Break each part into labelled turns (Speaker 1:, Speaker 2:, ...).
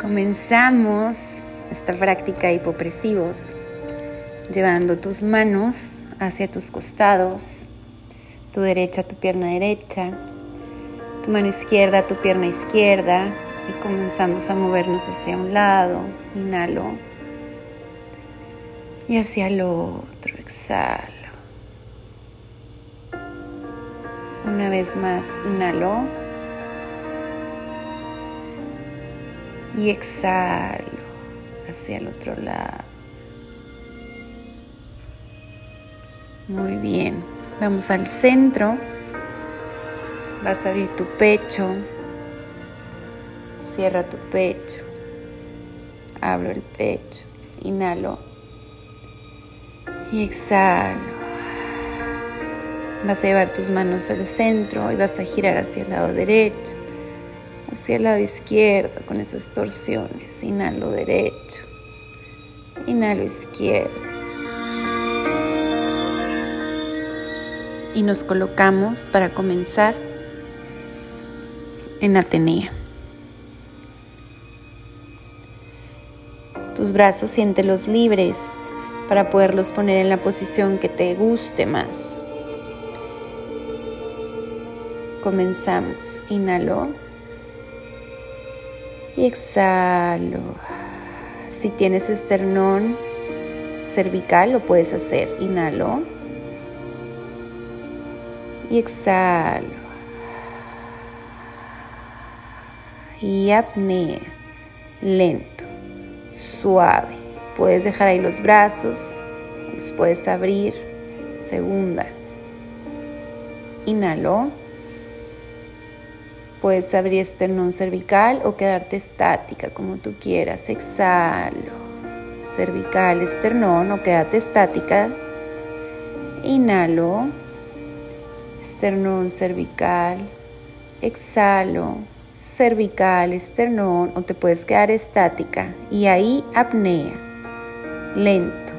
Speaker 1: Comenzamos esta práctica hipopresivos llevando tus manos hacia tus costados, tu derecha, tu pierna derecha, tu mano izquierda, tu pierna izquierda y comenzamos a movernos hacia un lado, inhalo y hacia el otro, exhalo. Una vez más, inhalo y exhalo hacia el otro lado. Muy bien, vamos al centro. Vas a abrir tu pecho. Cierra tu pecho. Abro el pecho. Inhalo. Y exhalo. Vas a llevar tus manos al centro y vas a girar hacia el lado derecho hacia el lado izquierdo con esas torsiones. Inhalo derecho, inhalo izquierdo. Y nos colocamos para comenzar en Atenea. Tus brazos siéntelos libres para poderlos poner en la posición que te guste más. Comenzamos. Inhalo y exhalo. Si tienes esternón cervical, lo puedes hacer. Inhalo y exhalo. Y apnea, lento, suave. Puedes dejar ahí los brazos, los puedes abrir. Segunda. Inhalo. Puedes abrir esternón cervical o quedarte estática como tú quieras. Exhalo. Cervical, esternón o quédate estática. Inhalo. Esternón cervical. Exhalo. Cervical, esternón o te puedes quedar estática. Y ahí apnea. Lento.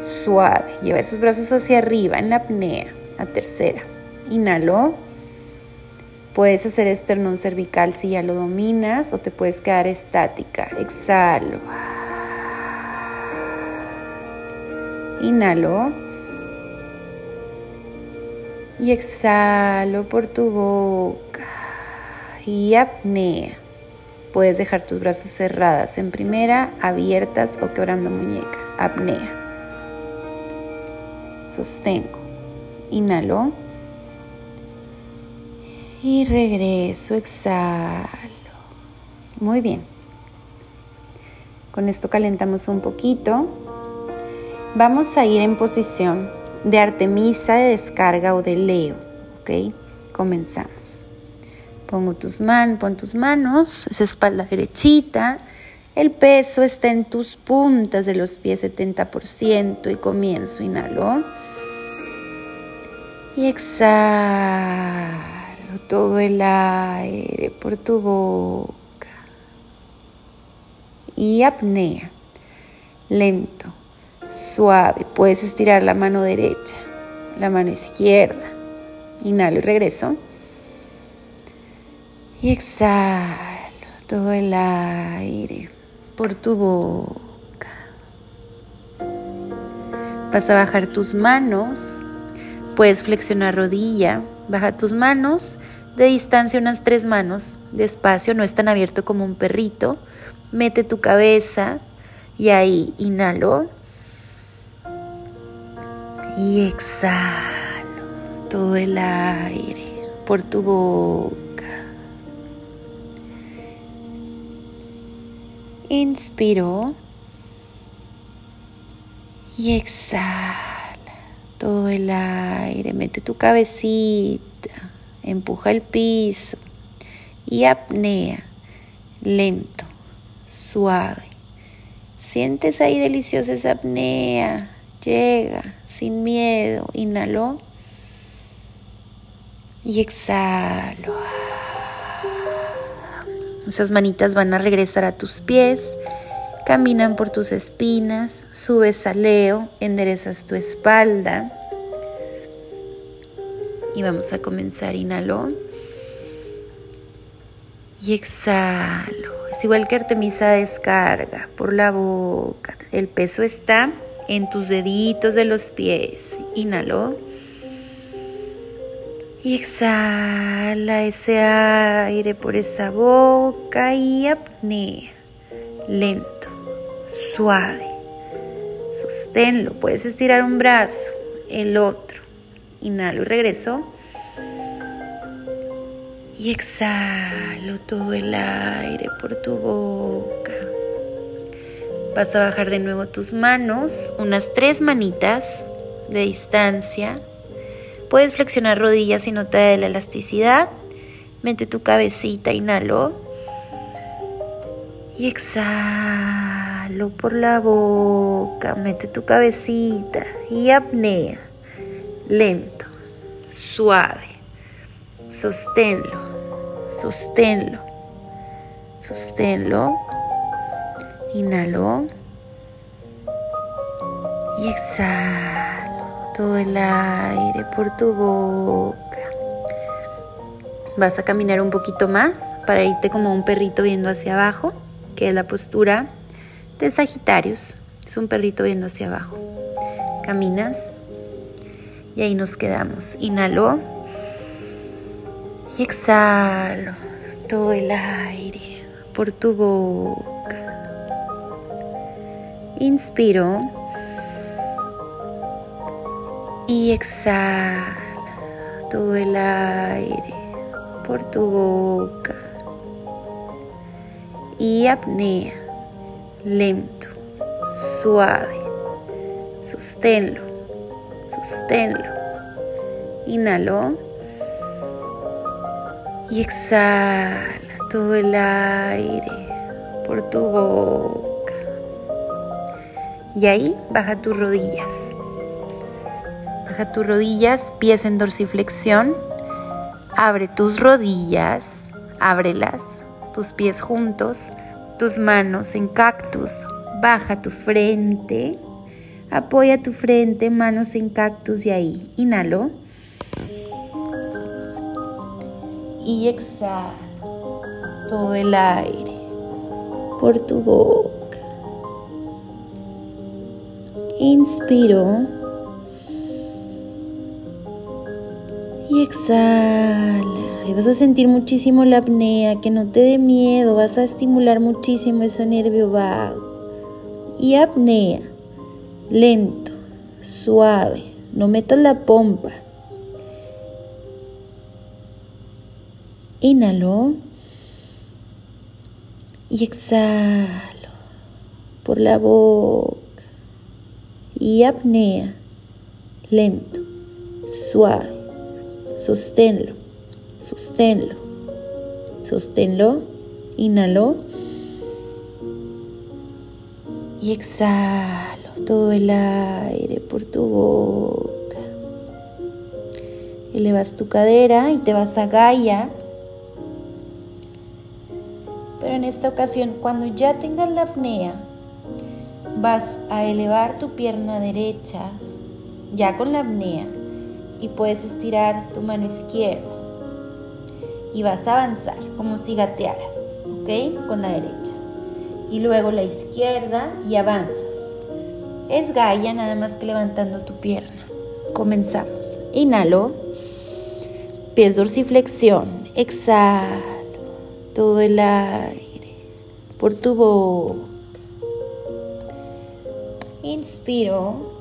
Speaker 1: Suave. Lleva esos brazos hacia arriba en la apnea. A tercera. Inhalo. Puedes hacer esternón cervical si ya lo dominas o te puedes quedar estática. Exhalo. Inhalo. Y exhalo por tu boca. Y apnea. Puedes dejar tus brazos cerradas en primera, abiertas o quebrando muñeca. Apnea. Sostengo. Inhalo. Y regreso, exhalo. Muy bien. Con esto calentamos un poquito. Vamos a ir en posición de Artemisa, de descarga o de Leo. ¿Ok? Comenzamos. Pongo tus manos, pon tus manos, esa espalda derechita. El peso está en tus puntas de los pies 70% y comienzo. Inhalo. Y exhalo todo el aire por tu boca. Y apnea, lento, suave. Puedes estirar la mano derecha, la mano izquierda. Inhalo y regreso. Y exhalo todo el aire por tu boca. Vas a bajar tus manos. Puedes flexionar rodilla Baja tus manos de distancia unas tres manos, despacio, no es tan abierto como un perrito. Mete tu cabeza y ahí inhalo y exhalo todo el aire por tu boca. Inspiro y exhalo todo el aire, mete tu cabecita, empuja el piso y apnea, lento, suave. Sientes ahí deliciosa esa apnea, llega sin miedo, inhalo y exhalo. Esas manitas van a regresar a tus pies Caminan por tus espinas, subes al leo, enderezas tu espalda. Y vamos a comenzar. Inhalo. Y exhalo. Es igual que Artemisa descarga por la boca. El peso está en tus deditos de los pies. Inhalo. Y exhala ese aire por esa boca y apnea. Lento, suave. Sosténlo. Puedes estirar un brazo, el otro. Inhalo y regreso. Y exhalo todo el aire por tu boca. Vas a bajar de nuevo tus manos, unas tres manitas de distancia Puedes flexionar rodillas si no te da la elasticidad. Mete tu cabecita, inhalo. Y exhalo por la boca. Mete tu cabecita y apnea. Lento, suave. Sosténlo, sosténlo, sosténlo. Inhalo. Y exhalo todo el aire por tu boca. Vas a caminar un poquito más para irte como un perrito viendo hacia abajo, que es la postura de Sagitarios. Es un perrito viendo hacia abajo. Caminas y ahí nos quedamos. Inhalo y exhalo todo el aire por tu boca. Inspiro y exhala todo el aire por tu boca y apnea lento, suave. Sosténlo, sosténlo. Inhalo y exhala todo el aire por tu boca. Y ahí baja tus rodillas. Baja tus rodillas, pies en dorsiflexión. Abre tus rodillas, ábrelas, tus pies juntos, tus manos en cactus. Baja tu frente. Apoya tu frente, manos en cactus y ahí. Inhalo. Y exhalo todo el aire por tu boca. Inspiro. Y exhala. Vas a sentir muchísimo la apnea, que no te dé miedo, vas a estimular muchísimo ese nervio vago. Y apnea, lento, suave, no metas la pompa. Inhalo. Y exhalo. Por la boca. Y apnea, lento, suave. Sosténlo, sosténlo, sosténlo, inhalo. Y exhalo todo el aire por tu boca. Elevas tu cadera y te vas a Gaia. Pero en esta ocasión, cuando ya tengas la apnea, vas a elevar tu pierna derecha, ya con la apnea, y puedes estirar tu mano izquierda y vas a avanzar como si gatearas, ¿ok? Con la derecha. Y luego la izquierda y avanzas. Es Gaia nada más que levantando tu pierna. Comenzamos. Inhalo. Pies dorsiflexión. Exhalo. Todo el aire por tu boca. Inspiro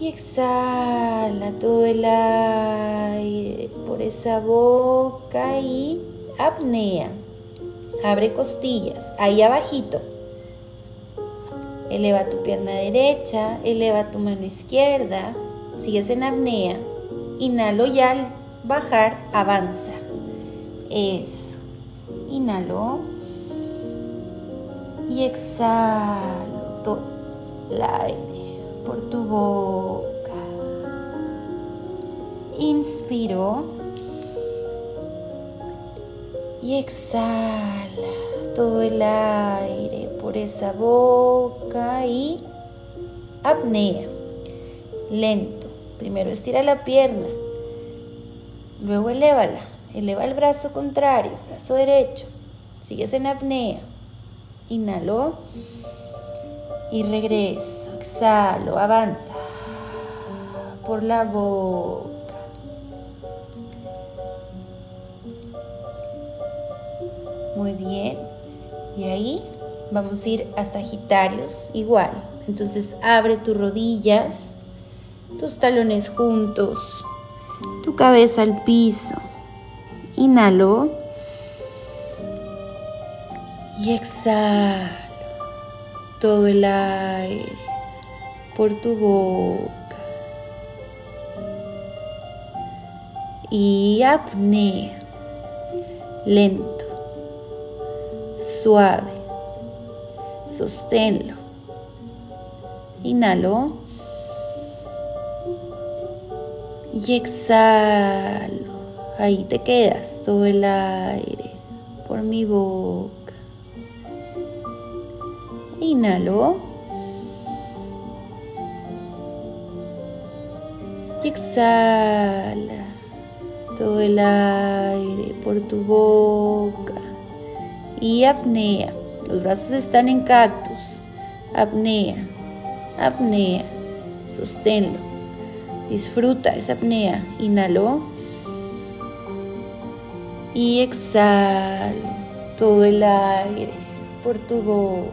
Speaker 1: y exhala todo el aire por esa boca y apnea. Abre costillas, ahí abajito. Eleva tu pierna derecha, eleva tu mano izquierda, sigues en apnea. Inhalo y al bajar avanza. Eso. Inhalo y exhalo todo el aire por tu boca. Inspiro y exhala todo el aire por esa boca y apnea. Lento. Primero estira la pierna, luego elévala. Eleva el brazo contrario, brazo derecho. Sigues en apnea. Inhalo y regreso. Exhalo, avanza por la boca. Muy bien. Y ahí vamos a ir a Sagitarios igual. Entonces abre tus rodillas, tus talones juntos, tu cabeza al piso. Inhalo. Y exhalo todo el aire por tu boca. Y apnea. Lento. Suave. Sosténlo. Inhalo. Y exhalo. Ahí te quedas todo el aire por mi boca. Inhalo. Y exhala todo el aire por tu boca. Y apnea. Los brazos están en cactus. Apnea. Apnea. Sosténlo. Disfruta esa apnea. Inhalo y exhalo todo el aire por tu boca.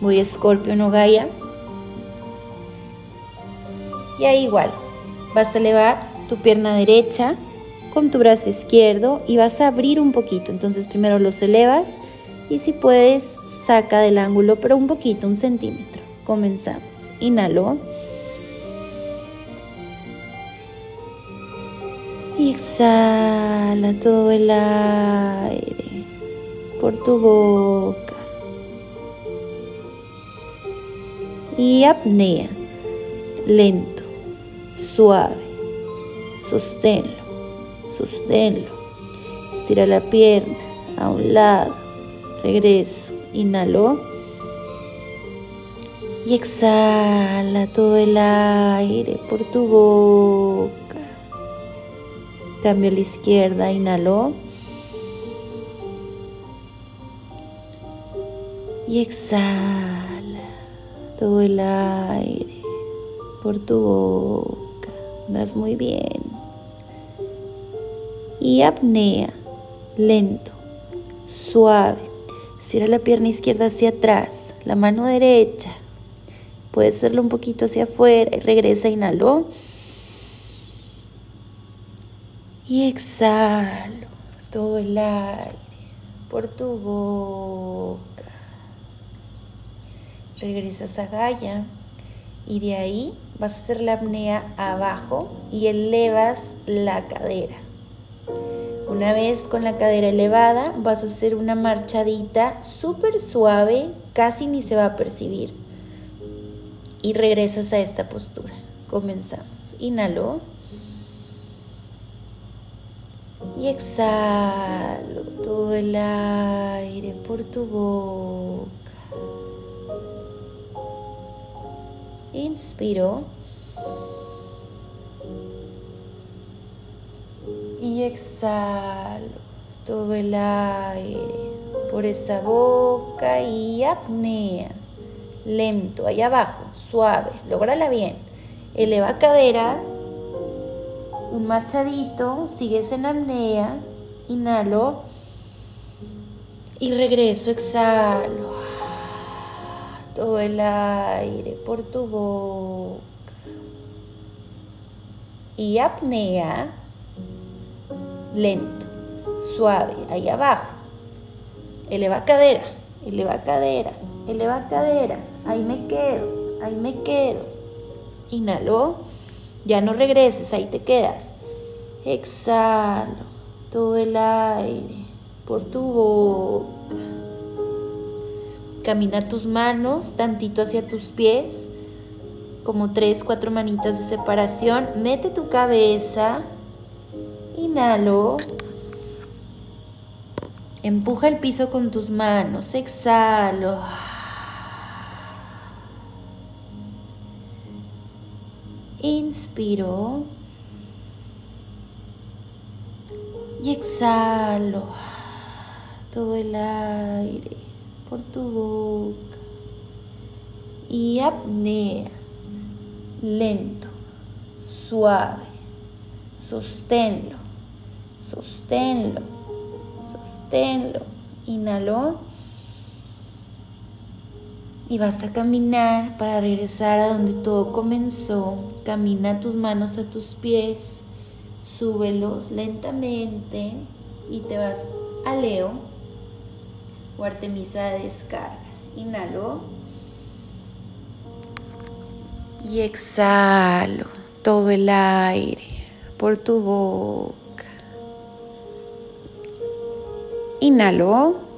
Speaker 1: Voy escorpio no Gaia. Y ahí igual, vas a elevar tu pierna derecha con tu brazo izquierdo y vas a abrir un poquito. Entonces primero los elevas y si puedes saca del ángulo, pero un poquito, un centímetro. Comenzamos. Inhalo. Y exhala todo el aire por tu boca. Y apnea, lento, suave. Sosténlo, sosténlo. Estira la pierna a un lado. Regreso. Inhalo. Y exhala todo el aire por tu boca. Cambio a la izquierda, inhalo. Y exhala todo el aire por tu boca. Vas muy bien. Y apnea, lento, suave. Cierra la pierna izquierda hacia atrás, la mano derecha. Puede hacerlo un poquito hacia afuera y regresa, inhalo. Y exhalo todo el aire por tu boca. Regresas a Gaia y de ahí vas a hacer la apnea abajo y elevas la cadera. Una vez con la cadera elevada vas a hacer una marchadita súper suave, casi ni se va a percibir. Y regresas a esta postura. Comenzamos. Inhalo y exhalo todo el aire por tu boca. Inspiro. Exhalo todo el aire por esa boca y apnea. Lento, ahí abajo, suave, lograla bien. Eleva cadera un machadito, sigues en apnea, inhalo y regreso, exhalo. Todo el aire por tu boca. Y apnea, lento, suave, ahí abajo. Eleva cadera, eleva cadera, eleva cadera. Ahí me quedo, ahí me quedo. Inhalo ya no regreses, ahí te quedas. Exhalo todo el aire por tu boca. Camina tus manos tantito hacia tus pies, como tres, cuatro manitas de separación. Mete tu cabeza. Inhalo. Empuja el piso con tus manos. Exhalo. Inspiro. Y exhalo todo el aire por tu boca y apnea, lento, suave, sosténlo, sosténlo, sosténlo, inhaló y vas a caminar para regresar a donde todo comenzó. Camina tus manos a tus pies, súbelos lentamente y te vas a Leo o Artemisa de descarga. Inhalo y exhalo todo el aire por tu boca. Inhalo.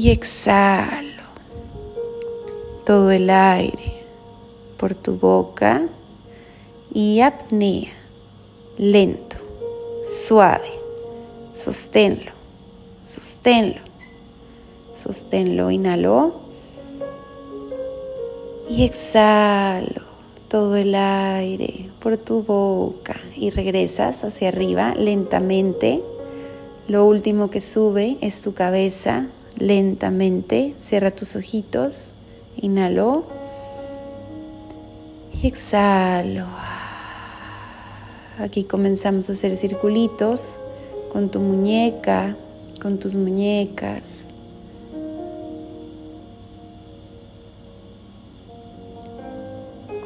Speaker 1: y exhalo todo el aire por tu boca y apnea, lento, suave, sosténlo, sosténlo, sosténlo, inhalo. Y exhalo todo el aire por tu boca y regresas hacia arriba lentamente. Lo último que sube es tu cabeza lentamente. Cierra tus ojitos. Inhalo. Y exhalo. Aquí comenzamos a hacer circulitos con tu muñeca, con tus muñecas.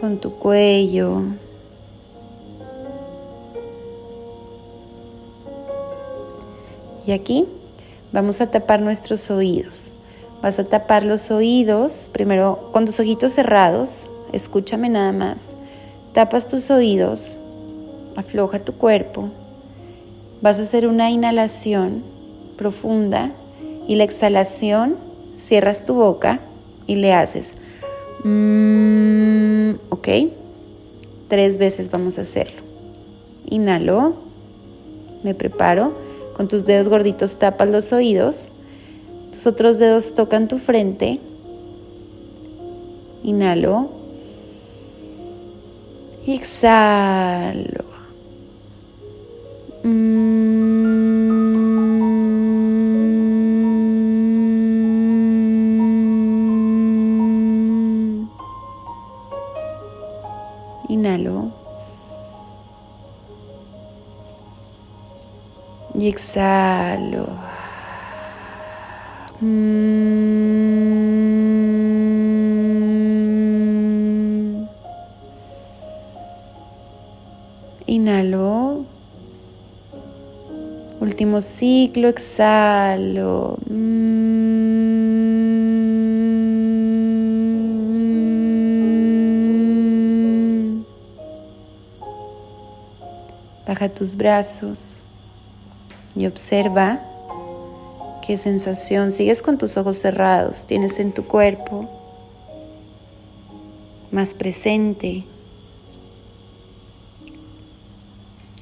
Speaker 1: Con tu cuello. Y aquí Vamos a tapar nuestros oídos. Vas a tapar los oídos, primero con tus ojitos cerrados, escúchame nada más. Tapas tus oídos, afloja tu cuerpo. Vas a hacer una inhalación profunda y la exhalación, cierras tu boca y le haces. Ok, tres veces vamos a hacerlo. Inhalo, me preparo. Con tus dedos gorditos tapas los oídos. Tus otros dedos tocan tu frente. Inhalo. exhalo. Mm. Inhalo. y exhalo. Inhalo. Último ciclo, exhalo. Baja tus brazos y observa qué sensación sigues con tus ojos cerrados, tienes en tu cuerpo más presente.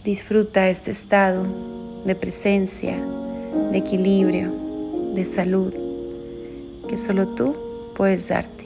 Speaker 1: Disfruta este estado de presencia, de equilibrio, de salud que solo tú puedes darte.